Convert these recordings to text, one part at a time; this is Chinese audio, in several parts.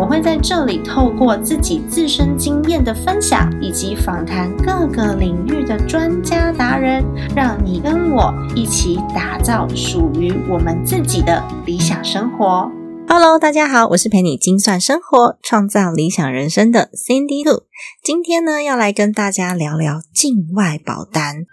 我会在这里透过自己自身经验的分享，以及访谈各个领域的专家达人，让你跟我一起打造属于我们自己的理想生活。Hello，大家好，我是陪你精算生活、创造理想人生的 Cindy Two。今天呢，要来跟大家聊聊境外保单。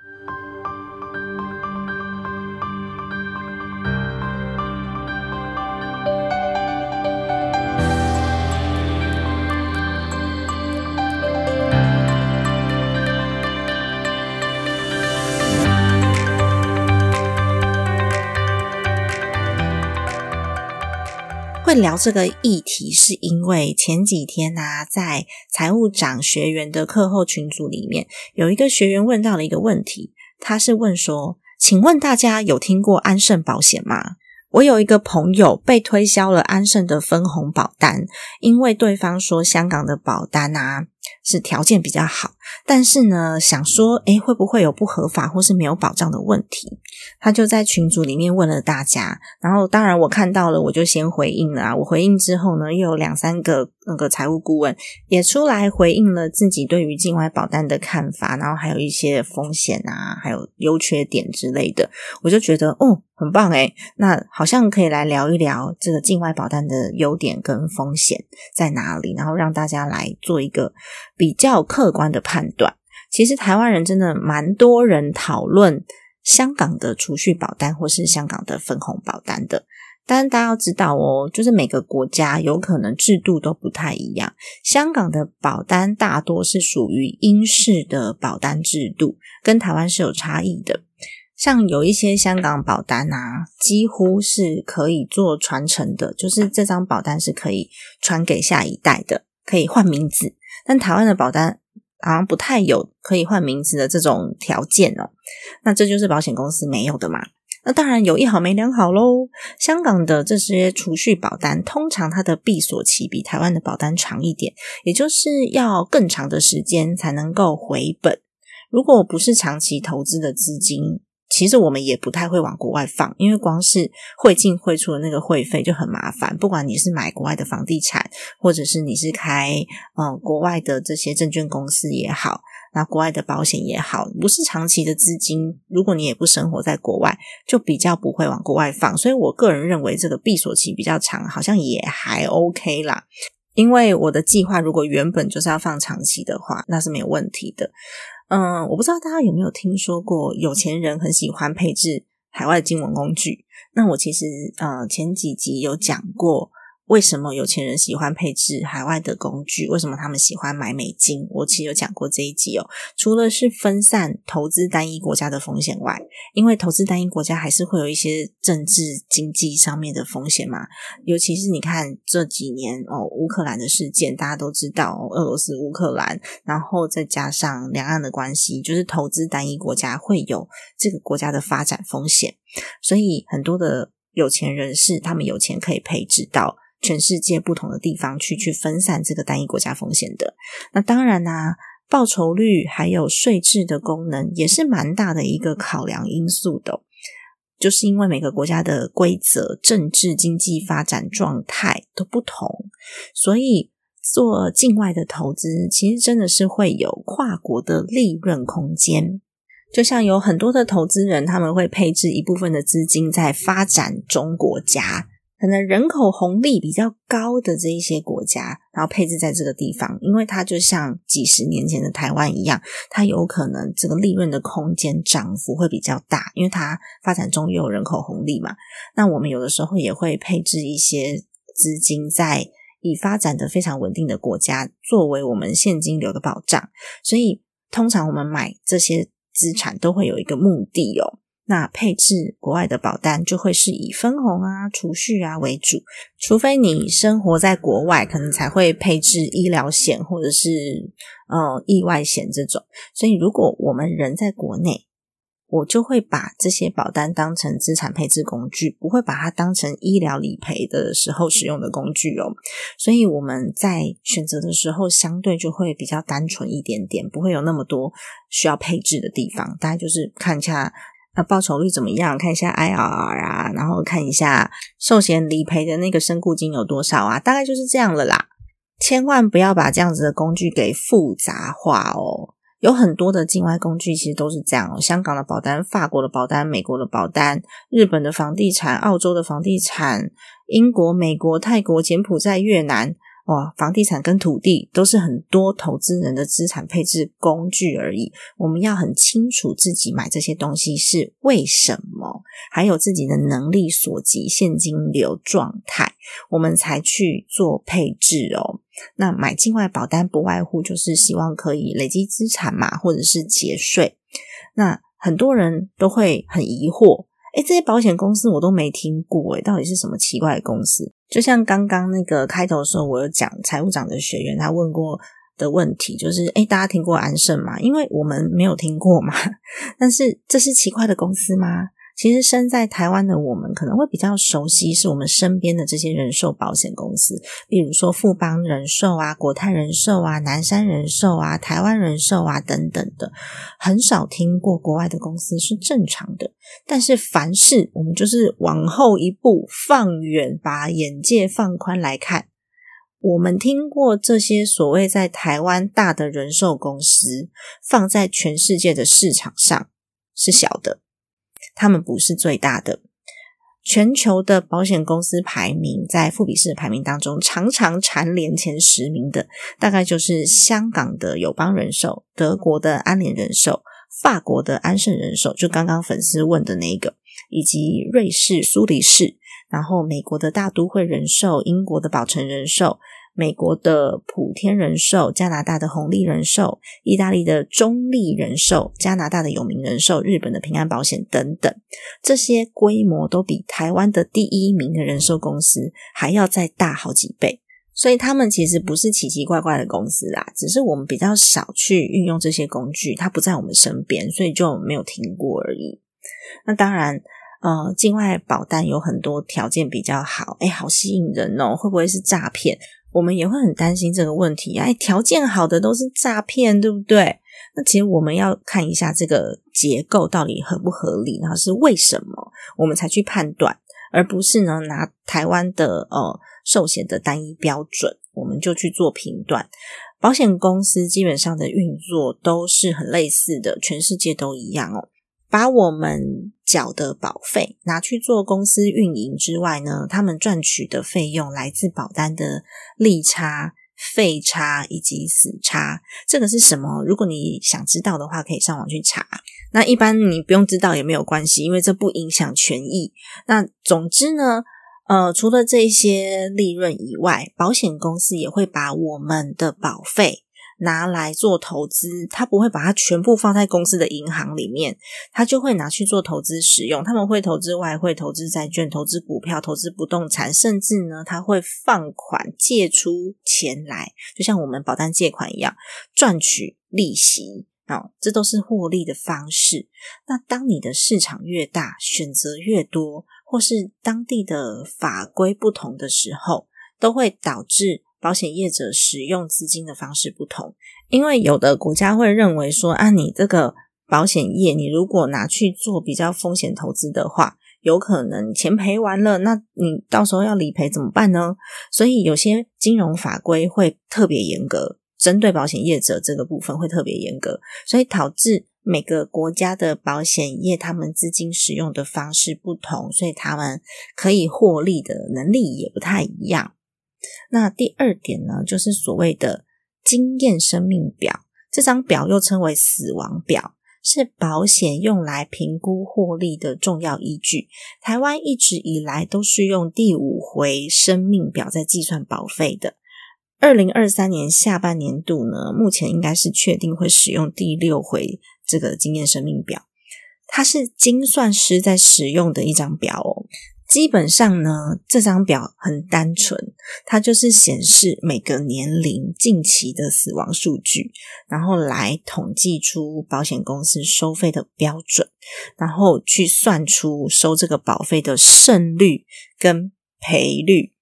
会聊这个议题，是因为前几天呢，在财务长学员的课后群组里面，有一个学员问到了一个问题，他是问说：“请问大家有听过安盛保险吗？”我有一个朋友被推销了安盛的分红保单，因为对方说香港的保单啊。是条件比较好，但是呢，想说，诶，会不会有不合法或是没有保障的问题？他就在群组里面问了大家，然后当然我看到了，我就先回应了啊。我回应之后呢，又有两三个那个财务顾问也出来回应了自己对于境外保单的看法，然后还有一些风险啊，还有优缺点之类的，我就觉得，哦，很棒诶，那好像可以来聊一聊这个境外保单的优点跟风险在哪里，然后让大家来做一个。比较客观的判断，其实台湾人真的蛮多人讨论香港的储蓄保单或是香港的分红保单的。但大家要知道哦，就是每个国家有可能制度都不太一样。香港的保单大多是属于英式的保单制度，跟台湾是有差异的。像有一些香港保单啊，几乎是可以做传承的，就是这张保单是可以传给下一代的，可以换名字。但台湾的保单好像不太有可以换名字的这种条件哦，那这就是保险公司没有的嘛？那当然有一好没两好喽。香港的这些储蓄保单，通常它的闭锁期比台湾的保单长一点，也就是要更长的时间才能够回本。如果不是长期投资的资金。其实我们也不太会往国外放，因为光是汇进汇出的那个会费就很麻烦。不管你是买国外的房地产，或者是你是开嗯国外的这些证券公司也好，那国外的保险也好，不是长期的资金，如果你也不生活在国外，就比较不会往国外放。所以我个人认为这个闭锁期比较长，好像也还 OK 啦。因为我的计划如果原本就是要放长期的话，那是没有问题的。嗯，我不知道大家有没有听说过，有钱人很喜欢配置海外的金融工具。那我其实呃前几集有讲过。为什么有钱人喜欢配置海外的工具？为什么他们喜欢买美金？我其实有讲过这一集哦。除了是分散投资单一国家的风险外，因为投资单一国家还是会有一些政治经济上面的风险嘛。尤其是你看这几年哦，乌克兰的事件，大家都知道，俄罗斯、乌克兰，然后再加上两岸的关系，就是投资单一国家会有这个国家的发展风险。所以很多的有钱人士，他们有钱可以配置到。全世界不同的地方去去分散这个单一国家风险的，那当然啦，报酬率还有税制的功能也是蛮大的一个考量因素的。就是因为每个国家的规则、政治、经济发展状态都不同，所以做境外的投资其实真的是会有跨国的利润空间。就像有很多的投资人，他们会配置一部分的资金在发展中国家。可能人口红利比较高的这一些国家，然后配置在这个地方，因为它就像几十年前的台湾一样，它有可能这个利润的空间涨幅会比较大，因为它发展中又有人口红利嘛。那我们有的时候也会配置一些资金在已发展的非常稳定的国家，作为我们现金流的保障。所以通常我们买这些资产都会有一个目的哦。那配置国外的保单就会是以分红啊、储蓄啊为主，除非你生活在国外，可能才会配置医疗险或者是呃意外险这种。所以，如果我们人在国内，我就会把这些保单当成资产配置工具，不会把它当成医疗理赔的时候使用的工具哦。所以我们在选择的时候，相对就会比较单纯一点点，不会有那么多需要配置的地方。大概就是看一下那报酬率怎么样，看一下 IRR 啊，然后看一下寿险理赔的那个身故金有多少啊，大概就是这样了啦。千万不要把这样子的工具给复杂化哦。有很多的境外工具其实都是这样哦，香港的保单、法国的保单、美国的保单、日本的房地产、澳洲的房地产、英国、美国、泰国、柬埔寨、越南。哇，房地产跟土地都是很多投资人的资产配置工具而已。我们要很清楚自己买这些东西是为什么，还有自己的能力所及、现金流状态，我们才去做配置哦。那买境外保单不外乎就是希望可以累积资产嘛，或者是节税。那很多人都会很疑惑。哎，这些保险公司我都没听过，哎，到底是什么奇怪的公司？就像刚刚那个开头的时候，我有讲财务长的学员，他问过的问题，就是哎，大家听过安盛吗？因为我们没有听过嘛，但是这是奇怪的公司吗？其实身在台湾的我们可能会比较熟悉，是我们身边的这些人寿保险公司，比如说富邦人寿啊、国泰人寿啊、南山人寿啊、台湾人寿啊等等的，很少听过国外的公司是正常的。但是凡事我们就是往后一步，放远，把眼界放宽来看，我们听过这些所谓在台湾大的人寿公司，放在全世界的市场上是小的。他们不是最大的，全球的保险公司排名在富比士的排名当中，常常蝉联前十名的，大概就是香港的友邦人寿、德国的安联人寿、法国的安盛人寿，就刚刚粉丝问的那个，以及瑞士苏黎世，然后美国的大都会人寿、英国的宝城人寿。美国的普天人寿、加拿大的红利人寿、意大利的中立人寿、加拿大的有名人寿、日本的平安保险等等，这些规模都比台湾的第一名的人寿公司还要再大好几倍。所以他们其实不是奇奇怪怪的公司啦，只是我们比较少去运用这些工具，它不在我们身边，所以就没有听过而已。那当然，呃，境外保单有很多条件比较好，哎，好吸引人哦，会不会是诈骗？我们也会很担心这个问题，哎，条件好的都是诈骗，对不对？那其实我们要看一下这个结构到底合不合理，然后是为什么我们才去判断，而不是呢拿台湾的呃寿险的单一标准，我们就去做评断。保险公司基本上的运作都是很类似的，全世界都一样哦。把我们缴的保费拿去做公司运营之外呢，他们赚取的费用来自保单的利差、费差以及死差。这个是什么？如果你想知道的话，可以上网去查。那一般你不用知道也没有关系，因为这不影响权益。那总之呢，呃，除了这些利润以外，保险公司也会把我们的保费。拿来做投资，他不会把它全部放在公司的银行里面，他就会拿去做投资使用。他们会投资外汇、投资债券、投资股票、投资不动产，甚至呢，他会放款借出钱来，就像我们保单借款一样，赚取利息啊，这都是获利的方式。那当你的市场越大，选择越多，或是当地的法规不同的时候，都会导致。保险业者使用资金的方式不同，因为有的国家会认为说，啊，你这个保险业，你如果拿去做比较风险投资的话，有可能钱赔完了，那你到时候要理赔怎么办呢？所以有些金融法规会特别严格，针对保险业者这个部分会特别严格，所以导致每个国家的保险业他们资金使用的方式不同，所以他们可以获利的能力也不太一样。那第二点呢，就是所谓的经验生命表。这张表又称为死亡表，是保险用来评估获利的重要依据。台湾一直以来都是用第五回生命表在计算保费的。二零二三年下半年度呢，目前应该是确定会使用第六回这个经验生命表。它是精算师在使用的一张表哦。基本上呢，这张表很单纯，它就是显示每个年龄近期的死亡数据，然后来统计出保险公司收费的标准，然后去算出收这个保费的胜率跟赔率。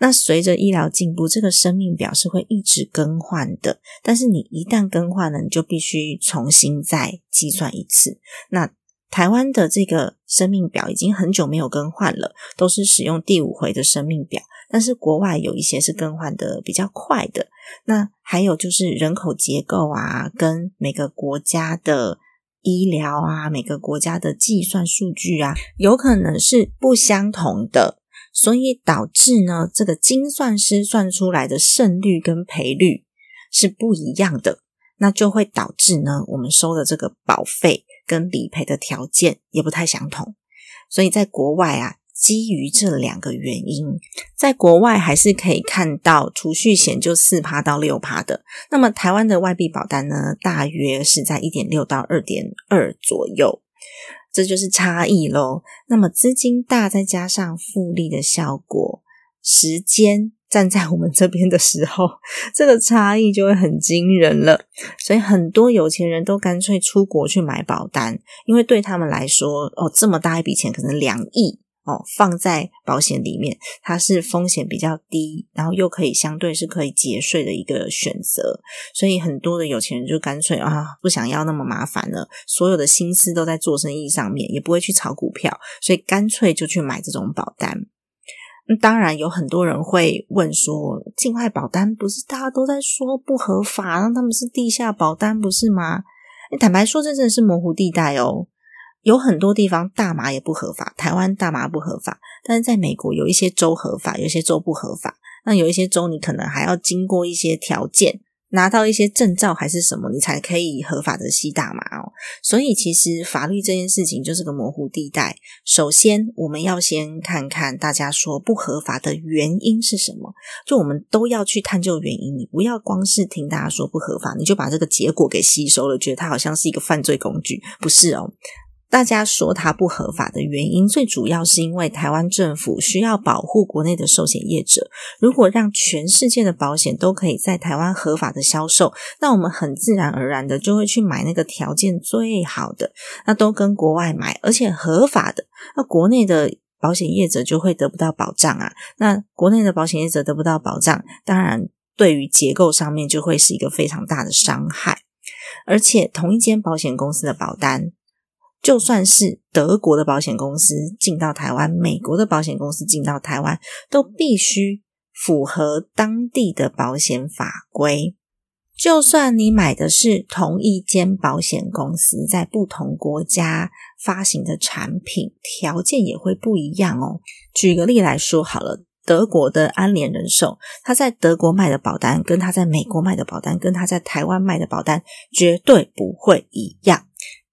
那随着医疗进步，这个生命表是会一直更换的。但是你一旦更换了，你就必须重新再计算一次。那台湾的这个生命表已经很久没有更换了，都是使用第五回的生命表。但是国外有一些是更换的比较快的。那还有就是人口结构啊，跟每个国家的医疗啊，每个国家的计算数据啊，有可能是不相同的。所以导致呢，这个精算师算出来的胜率跟赔率是不一样的，那就会导致呢，我们收的这个保费跟理赔的条件也不太相同。所以在国外啊，基于这两个原因，在国外还是可以看到储蓄险就四趴到六趴的，那么台湾的外币保单呢，大约是在一点六到二点二左右。这就是差异喽。那么资金大，再加上复利的效果，时间站在我们这边的时候，这个差异就会很惊人了。所以很多有钱人都干脆出国去买保单，因为对他们来说，哦，这么大一笔钱，可能两亿。哦，放在保险里面，它是风险比较低，然后又可以相对是可以节税的一个选择，所以很多的有钱人就干脆啊，不想要那么麻烦了，所有的心思都在做生意上面，也不会去炒股票，所以干脆就去买这种保单。那当然有很多人会问说，境外保单不是大家都在说不合法，那他们是地下保单不是吗？坦白说，这真的是模糊地带哦。有很多地方大麻也不合法，台湾大麻不合法，但是在美国有一些州合法，有些州不合法。那有一些州你可能还要经过一些条件，拿到一些证照还是什么，你才可以合法的吸大麻哦。所以其实法律这件事情就是个模糊地带。首先我们要先看看大家说不合法的原因是什么，就我们都要去探究原因。你不要光是听大家说不合法，你就把这个结果给吸收了，觉得它好像是一个犯罪工具，不是哦。大家说它不合法的原因，最主要是因为台湾政府需要保护国内的寿险业者。如果让全世界的保险都可以在台湾合法的销售，那我们很自然而然的就会去买那个条件最好的，那都跟国外买，而且合法的，那国内的保险业者就会得不到保障啊。那国内的保险业者得不到保障，当然对于结构上面就会是一个非常大的伤害。而且同一间保险公司的保单。就算是德国的保险公司进到台湾，美国的保险公司进到台湾，都必须符合当地的保险法规。就算你买的是同一间保险公司在不同国家发行的产品，条件也会不一样哦。举个例来说好了，德国的安联人寿，他在德国卖的保单，跟他在美国卖的保单，跟他在台湾卖的保单，绝对不会一样。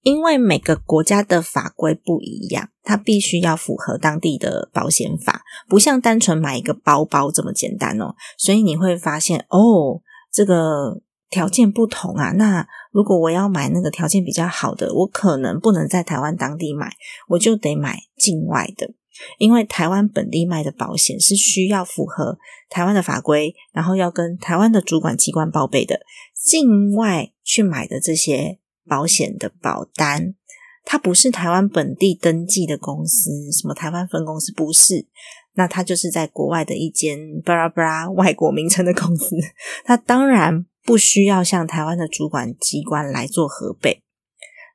因为每个国家的法规不一样，它必须要符合当地的保险法，不像单纯买一个包包这么简单哦。所以你会发现，哦，这个条件不同啊。那如果我要买那个条件比较好的，我可能不能在台湾当地买，我就得买境外的。因为台湾本地卖的保险是需要符合台湾的法规，然后要跟台湾的主管机关报备的。境外去买的这些。保险的保单，它不是台湾本地登记的公司，什么台湾分公司不是？那它就是在国外的一间巴拉巴拉外国名称的公司，它当然不需要向台湾的主管机关来做核备。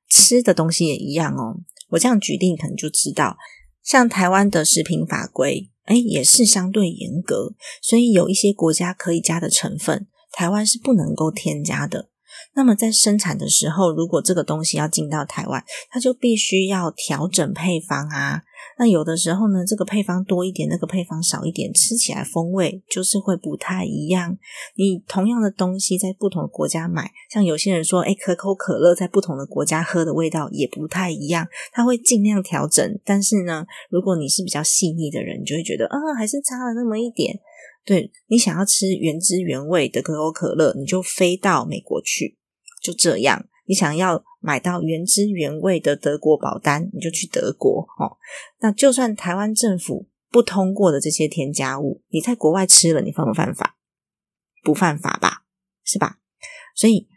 吃的东西也一样哦，我这样举例可能就知道，像台湾的食品法规，哎，也是相对严格，所以有一些国家可以加的成分，台湾是不能够添加的。那么在生产的时候，如果这个东西要进到台湾，它就必须要调整配方啊。那有的时候呢，这个配方多一点，那个配方少一点，吃起来风味就是会不太一样。你同样的东西在不同的国家买，像有些人说，哎，可口可乐在不同的国家喝的味道也不太一样，他会尽量调整。但是呢，如果你是比较细腻的人，你就会觉得，啊，还是差了那么一点。对你想要吃原汁原味的可口可乐，你就飞到美国去，就这样。你想要买到原汁原味的德国保单，你就去德国哦。那就算台湾政府不通过的这些添加物，你在国外吃了，你犯不犯法？不犯法吧，是吧？所以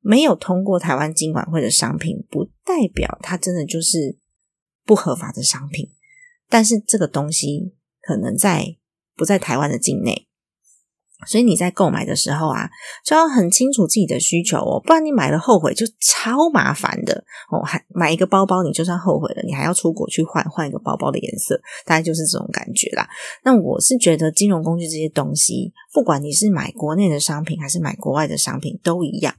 没有通过台湾经管会的商品，不代表它真的就是不合法的商品。但是这个东西可能在不在台湾的境内。所以你在购买的时候啊，就要很清楚自己的需求哦，不然你买了后悔就超麻烦的哦。还买一个包包，你就算后悔了，你还要出国去换换一个包包的颜色，大概就是这种感觉啦。那我是觉得金融工具这些东西，不管你是买国内的商品还是买国外的商品，都一样，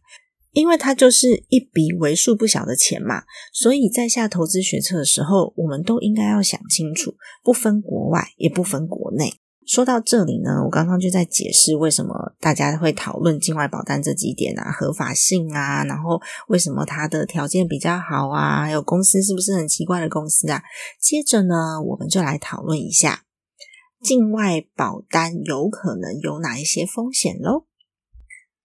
因为它就是一笔为数不小的钱嘛。所以在下投资决策的时候，我们都应该要想清楚，不分国外，也不分国内。说到这里呢，我刚刚就在解释为什么大家会讨论境外保单这几点啊，合法性啊，然后为什么它的条件比较好啊，还有公司是不是很奇怪的公司啊？接着呢，我们就来讨论一下境外保单有可能有哪一些风险喽。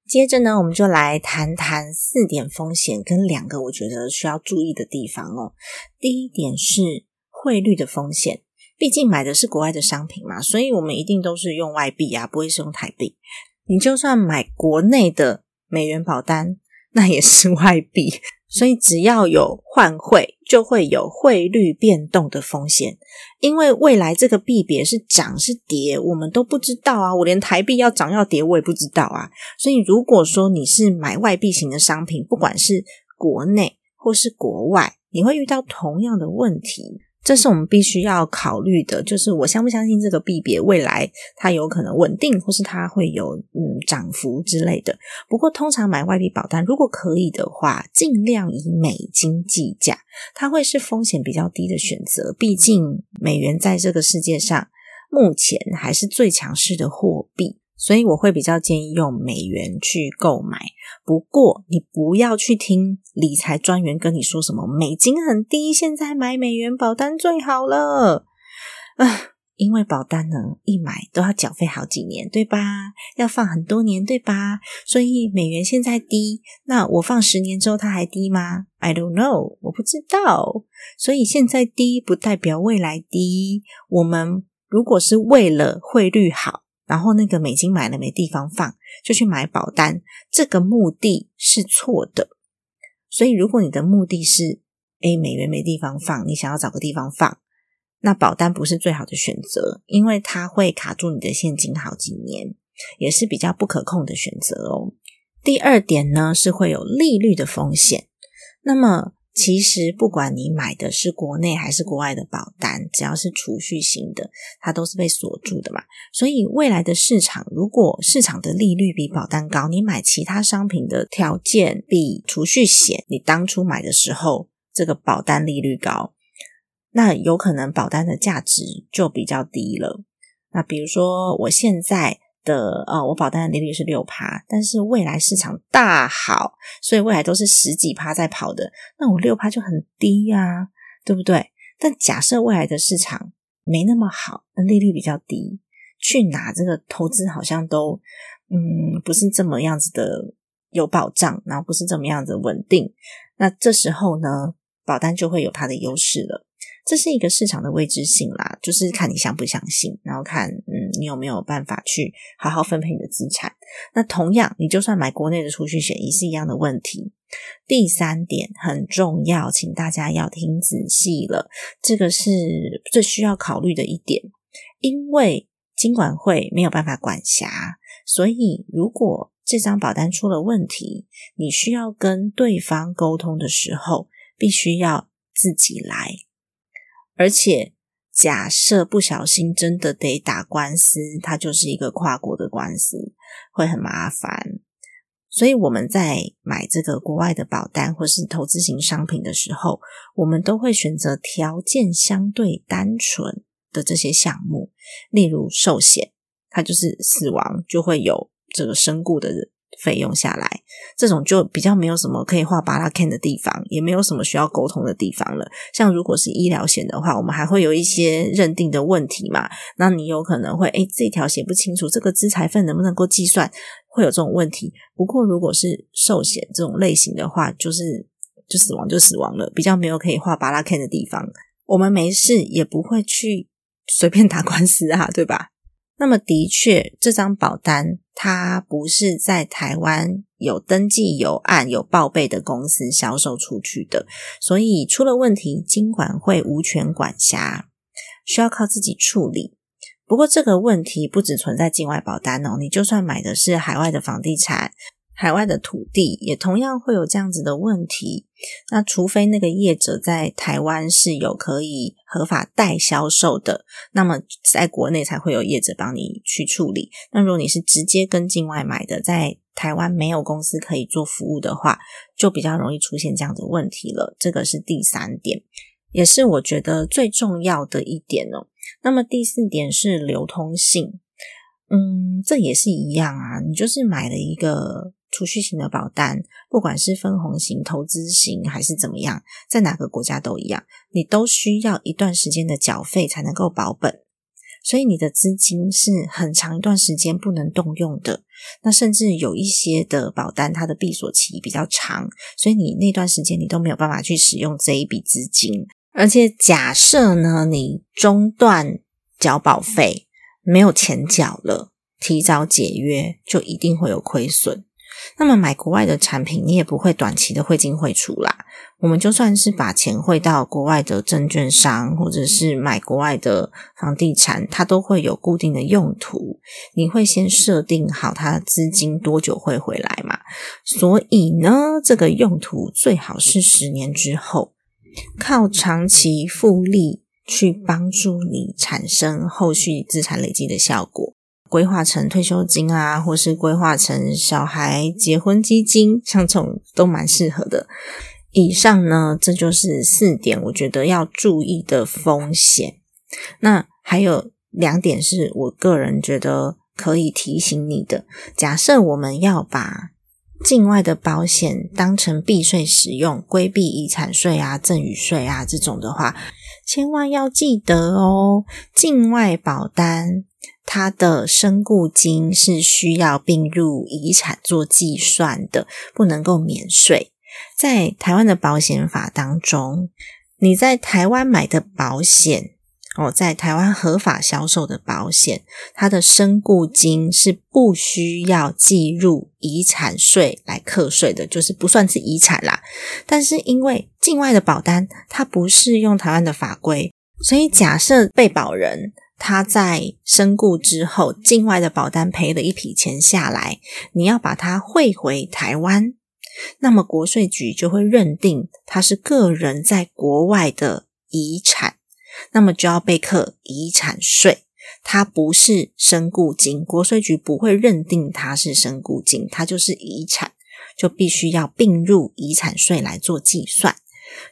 接着呢，我们就来谈谈四点风险跟两个我觉得需要注意的地方哦。第一点是汇率的风险。毕竟买的是国外的商品嘛，所以我们一定都是用外币啊，不会是用台币。你就算买国内的美元保单，那也是外币，所以只要有换汇，就会有汇率变动的风险。因为未来这个币别是涨是跌，我们都不知道啊。我连台币要涨要跌，我也不知道啊。所以如果说你是买外币型的商品，不管是国内或是国外，你会遇到同样的问题。这是我们必须要考虑的，就是我相不相信这个币别未来它有可能稳定，或是它会有嗯涨幅之类的。不过通常买外币保单，如果可以的话，尽量以美金计价，它会是风险比较低的选择。毕竟美元在这个世界上目前还是最强势的货币。所以我会比较建议用美元去购买，不过你不要去听理财专员跟你说什么美金很低，现在买美元保单最好了啊！因为保单呢一买都要缴费好几年，对吧？要放很多年，对吧？所以美元现在低，那我放十年之后它还低吗？I don't know，我不知道。所以现在低不代表未来低。我们如果是为了汇率好。然后那个美金买了没地方放，就去买保单，这个目的是错的。所以如果你的目的是，诶美元没地方放，你想要找个地方放，那保单不是最好的选择，因为它会卡住你的现金好几年，也是比较不可控的选择哦。第二点呢，是会有利率的风险。那么其实，不管你买的是国内还是国外的保单，只要是储蓄型的，它都是被锁住的嘛。所以，未来的市场如果市场的利率比保单高，你买其他商品的条件比储蓄险你当初买的时候这个保单利率高，那有可能保单的价值就比较低了。那比如说，我现在。的呃，我保单的利率是六趴，但是未来市场大好，所以未来都是十几趴在跑的，那我六趴就很低呀，对不对？但假设未来的市场没那么好，那利率比较低，去拿这个投资好像都嗯不是这么样子的有保障，然后不是这么样子稳定，那这时候呢，保单就会有它的优势了。这是一个市场的未知性啦，就是看你相不相信，然后看嗯你有没有办法去好好分配你的资产。那同样，你就算买国内的储蓄险也是一样的问题。第三点很重要，请大家要听仔细了，这个是最需要考虑的一点，因为金管会没有办法管辖，所以如果这张保单出了问题，你需要跟对方沟通的时候，必须要自己来。而且，假设不小心真的得打官司，它就是一个跨国的官司，会很麻烦。所以我们在买这个国外的保单或是投资型商品的时候，我们都会选择条件相对单纯的这些项目，例如寿险，它就是死亡就会有这个身故的人费用下来，这种就比较没有什么可以画巴拉 can 的地方，也没有什么需要沟通的地方了。像如果是医疗险的话，我们还会有一些认定的问题嘛，那你有可能会诶这条写不清楚，这个资财份能不能够计算，会有这种问题。不过如果是寿险这种类型的话，就是就死亡就死亡了，比较没有可以画巴拉 can 的地方，我们没事也不会去随便打官司啊，对吧？那么的确，这张保单它不是在台湾有登记、有案、有报备的公司销售出去的，所以出了问题，金管会无权管辖，需要靠自己处理。不过这个问题不只存在境外保单哦，你就算买的是海外的房地产。海外的土地也同样会有这样子的问题。那除非那个业者在台湾是有可以合法代销售的，那么在国内才会有业者帮你去处理。那如果你是直接跟境外买的，在台湾没有公司可以做服务的话，就比较容易出现这样的问题了。这个是第三点，也是我觉得最重要的一点哦。那么第四点是流通性，嗯，这也是一样啊，你就是买了一个。储蓄型的保单，不管是分红型、投资型还是怎么样，在哪个国家都一样，你都需要一段时间的缴费才能够保本，所以你的资金是很长一段时间不能动用的。那甚至有一些的保单，它的闭锁期比较长，所以你那段时间你都没有办法去使用这一笔资金。而且假设呢，你中断缴保费，没有钱缴了，提早解约，就一定会有亏损。那么买国外的产品，你也不会短期的汇进汇出啦。我们就算是把钱汇到国外的证券商，或者是买国外的房地产，它都会有固定的用途。你会先设定好它资金多久会回来嘛？所以呢，这个用途最好是十年之后，靠长期复利去帮助你产生后续资产累积的效果。规划成退休金啊，或是规划成小孩结婚基金，像这种都蛮适合的。以上呢，这就是四点我觉得要注意的风险。那还有两点是我个人觉得可以提醒你的。假设我们要把境外的保险当成避税使用，规避遗产税啊、赠与税啊这种的话，千万要记得哦，境外保单。它的身故金是需要并入遗产做计算的，不能够免税。在台湾的保险法当中，你在台湾买的保险，哦，在台湾合法销售的保险，它的身故金是不需要计入遗产税来课税的，就是不算是遗产啦。但是因为境外的保单它不适用台湾的法规，所以假设被保人。他在身故之后，境外的保单赔了一笔钱下来，你要把它汇回台湾，那么国税局就会认定他是个人在国外的遗产，那么就要被课遗产税。它不是身故金，国税局不会认定它是身故金，它就是遗产，就必须要并入遗产税来做计算，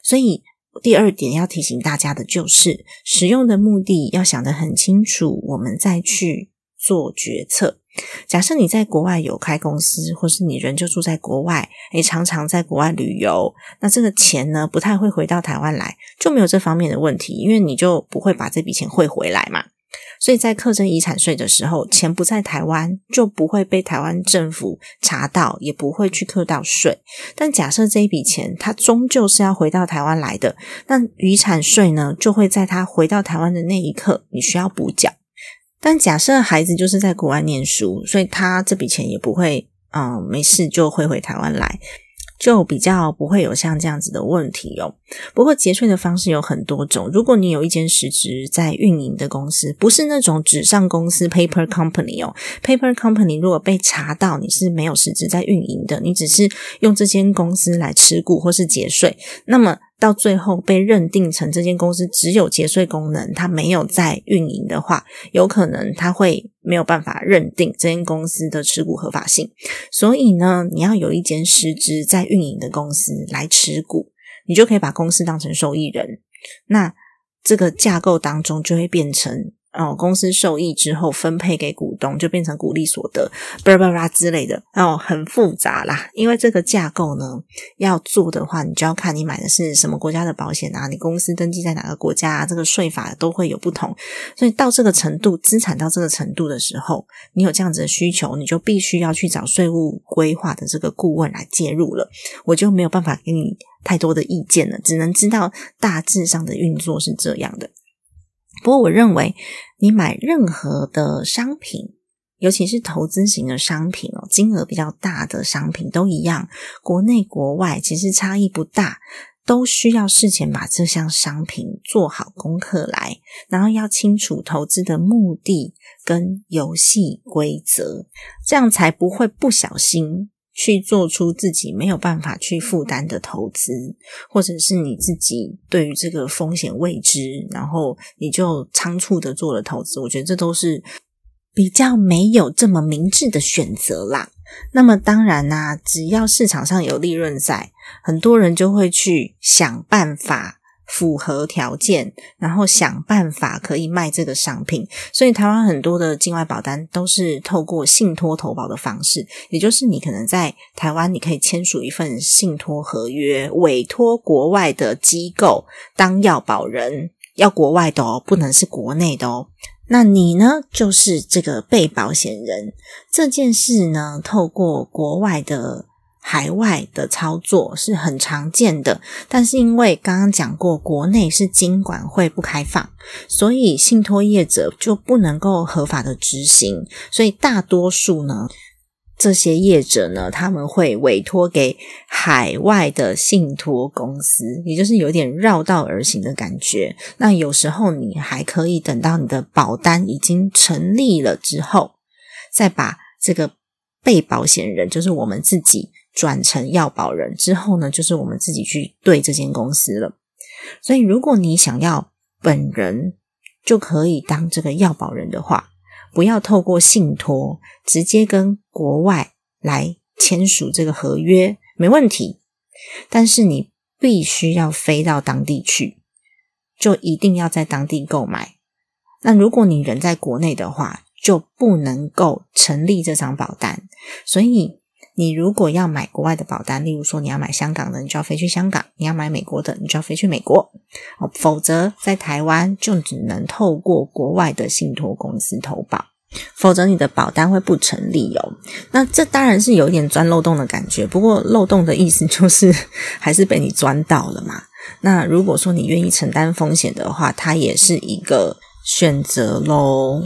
所以。第二点要提醒大家的就是，使用的目的要想得很清楚，我们再去做决策。假设你在国外有开公司，或是你人就住在国外，诶，常常在国外旅游，那这个钱呢不太会回到台湾来，就没有这方面的问题，因为你就不会把这笔钱汇回来嘛。所以在课征遗产税的时候，钱不在台湾，就不会被台湾政府查到，也不会去课到税。但假设这一笔钱，它终究是要回到台湾来的，那遗产税呢，就会在他回到台湾的那一刻，你需要补缴。但假设孩子就是在国外念书，所以他这笔钱也不会，嗯，没事就会回台湾来。就比较不会有像这样子的问题哦。不过节税的方式有很多种。如果你有一间实质在运营的公司，不是那种纸上公司 （paper company） 哦，paper company 如果被查到你是没有实质在运营的，你只是用这间公司来持股或是节税，那么。到最后被认定成这间公司只有节税功能，它没有在运营的话，有可能它会没有办法认定这间公司的持股合法性。所以呢，你要有一间实质在运营的公司来持股，你就可以把公司当成受益人。那这个架构当中就会变成哦，公司受益之后分配给股东，就变成股利所得，巴拉巴拉之类的，哦，很复杂啦。因为这个架构呢，要做的话，你就要看你买的是什么国家的保险啊，你公司登记在哪个国家，这个税法都会有不同。所以到这个程度，资产到这个程度的时候，你有这样子的需求，你就必须要去找税务规划的这个顾问来介入了。我就没有办法给你太多的意见了，只能知道大致上的运作是这样的。不过，我认为你买任何的商品，尤其是投资型的商品哦，金额比较大的商品都一样，国内国外其实差异不大，都需要事前把这项商品做好功课来，然后要清楚投资的目的跟游戏规则，这样才不会不小心。去做出自己没有办法去负担的投资，或者是你自己对于这个风险未知，然后你就仓促的做了投资，我觉得这都是比较没有这么明智的选择啦。那么当然啦，只要市场上有利润在，很多人就会去想办法。符合条件，然后想办法可以卖这个商品。所以台湾很多的境外保单都是透过信托投保的方式，也就是你可能在台湾你可以签署一份信托合约，委托国外的机构当要保人，要国外的哦，不能是国内的哦。那你呢，就是这个被保险人。这件事呢，透过国外的。海外的操作是很常见的，但是因为刚刚讲过，国内是经管会不开放，所以信托业者就不能够合法的执行。所以大多数呢，这些业者呢，他们会委托给海外的信托公司，也就是有点绕道而行的感觉。那有时候你还可以等到你的保单已经成立了之后，再把这个被保险人，就是我们自己。转成要保人之后呢，就是我们自己去对这间公司了。所以，如果你想要本人就可以当这个要保人的话，不要透过信托，直接跟国外来签署这个合约，没问题。但是你必须要飞到当地去，就一定要在当地购买。那如果你人在国内的话，就不能够成立这张保单。所以。你如果要买国外的保单，例如说你要买香港的，你就要飞去香港；你要买美国的，你就要飞去美国。哦，否则在台湾就只能透过国外的信托公司投保，否则你的保单会不成立哦。那这当然是有一点钻漏洞的感觉，不过漏洞的意思就是 还是被你钻到了嘛。那如果说你愿意承担风险的话，它也是一个选择喽。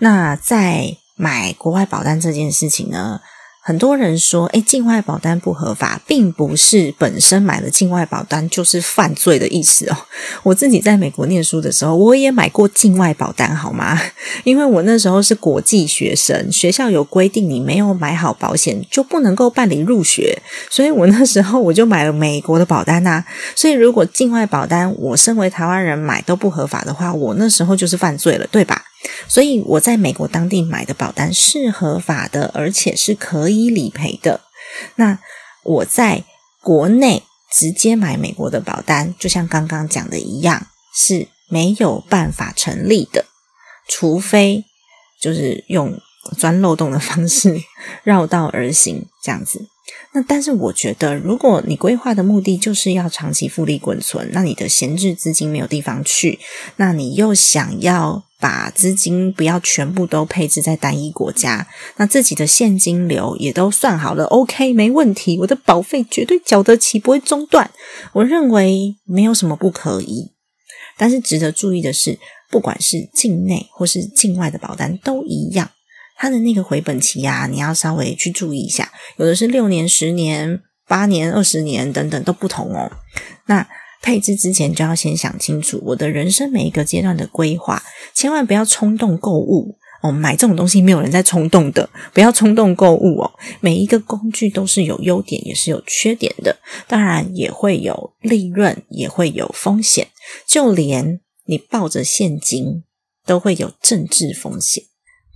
那在买国外保单这件事情呢？很多人说，哎，境外保单不合法，并不是本身买了境外保单就是犯罪的意思哦。我自己在美国念书的时候，我也买过境外保单，好吗？因为我那时候是国际学生，学校有规定，你没有买好保险就不能够办理入学，所以我那时候我就买了美国的保单呐。所以如果境外保单我身为台湾人买都不合法的话，我那时候就是犯罪了，对吧？所以我在美国当地买的保单是合法的，而且是可以理赔的。那我在国内直接买美国的保单，就像刚刚讲的一样，是没有办法成立的，除非就是用钻漏洞的方式 绕道而行这样子。那但是我觉得，如果你规划的目的就是要长期复利滚存，那你的闲置资金没有地方去，那你又想要把资金不要全部都配置在单一国家，那自己的现金流也都算好了，OK，没问题，我的保费绝对缴得起，不会中断。我认为没有什么不可以，但是值得注意的是，不管是境内或是境外的保单都一样。它的那个回本期呀，你要稍微去注意一下，有的是六年、十年、八年、二十年等等都不同哦。那配置之前就要先想清楚，我的人生每一个阶段的规划，千万不要冲动购物哦。买这种东西没有人在冲动的，不要冲动购物哦。每一个工具都是有优点，也是有缺点的，当然也会有利润，也会有风险。就连你抱着现金，都会有政治风险。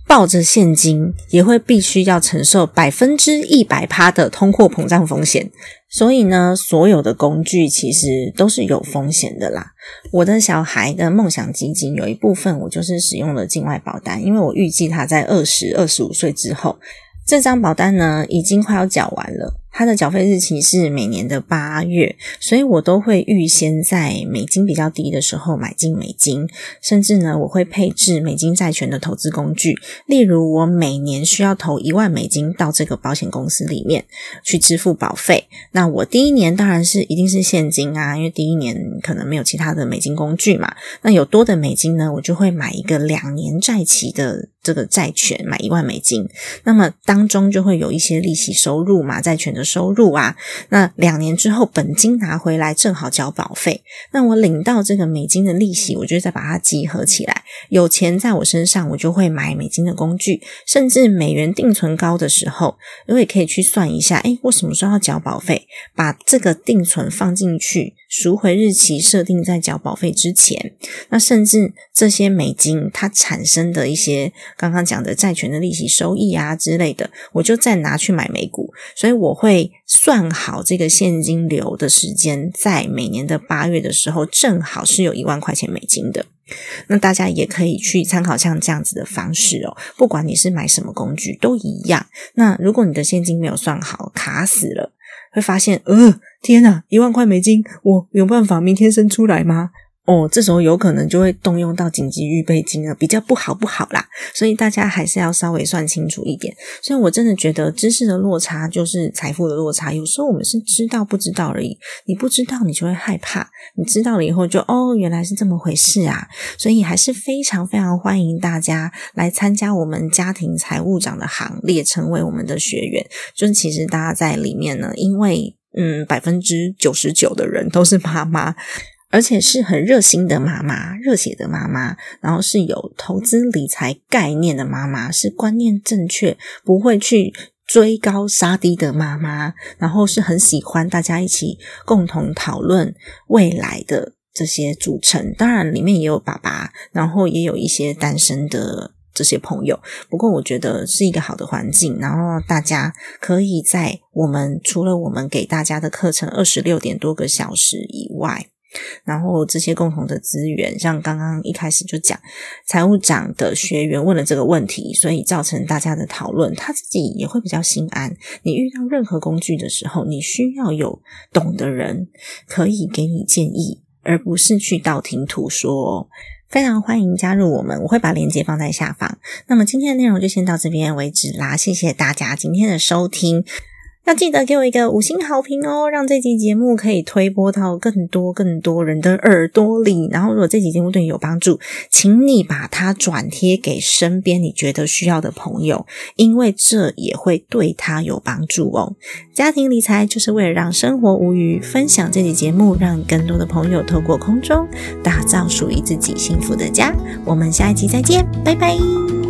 抱着现金，也会必须要承受百分之一百趴的通货膨胀风险。所以呢，所有的工具其实都是有风险的啦。我的小孩的梦想基金有一部分，我就是使用了境外保单，因为我预计他在二十二十五岁之后，这张保单呢已经快要缴完了。它的缴费日期是每年的八月，所以我都会预先在美金比较低的时候买进美金，甚至呢，我会配置美金债权的投资工具，例如我每年需要投一万美金到这个保险公司里面去支付保费。那我第一年当然是一定是现金啊，因为第一年可能没有其他的美金工具嘛。那有多的美金呢，我就会买一个两年债期的这个债权，买一万美金，那么当中就会有一些利息收入嘛，债权的。收入啊，那两年之后本金拿回来正好交保费，那我领到这个美金的利息，我就再把它集合起来，有钱在我身上，我就会买美金的工具，甚至美元定存高的时候，我也可以去算一下，哎，我什么时候要交保费，把这个定存放进去。赎回日期设定在缴保费之前，那甚至这些美金它产生的一些刚刚讲的债权的利息收益啊之类的，我就再拿去买美股。所以我会算好这个现金流的时间，在每年的八月的时候，正好是有一万块钱美金的。那大家也可以去参考像这样子的方式哦，不管你是买什么工具都一样。那如果你的现金没有算好，卡死了。会发现，呃，天哪，一万块美金，我有办法明天生出来吗？哦，这时候有可能就会动用到紧急预备金了，比较不好不好啦。所以大家还是要稍微算清楚一点。所以我真的觉得知识的落差就是财富的落差。有时候我们是知道不知道而已，你不知道你就会害怕，你知道了以后就哦，原来是这么回事啊。所以还是非常非常欢迎大家来参加我们家庭财务长的行列，成为我们的学员。就是其实大家在里面呢，因为嗯，百分之九十九的人都是妈妈。而且是很热心的妈妈，热血的妈妈，然后是有投资理财概念的妈妈，是观念正确，不会去追高杀低的妈妈，然后是很喜欢大家一起共同讨论未来的这些组成。当然，里面也有爸爸，然后也有一些单身的这些朋友。不过，我觉得是一个好的环境，然后大家可以在我们除了我们给大家的课程二十六点多个小时以外。然后这些共同的资源，像刚刚一开始就讲，财务长的学员问了这个问题，所以造成大家的讨论，他自己也会比较心安。你遇到任何工具的时候，你需要有懂的人可以给你建议，而不是去道听途说。非常欢迎加入我们，我会把链接放在下方。那么今天的内容就先到这边为止啦，谢谢大家今天的收听。要记得给我一个五星好评哦，让这集节目可以推播到更多更多人的耳朵里。然后，如果这集节目对你有帮助，请你把它转贴给身边你觉得需要的朋友，因为这也会对他有帮助哦。家庭理财就是为了让生活无虞，分享这集节目，让更多的朋友透过空中打造属于自己幸福的家。我们下一集再见，拜拜。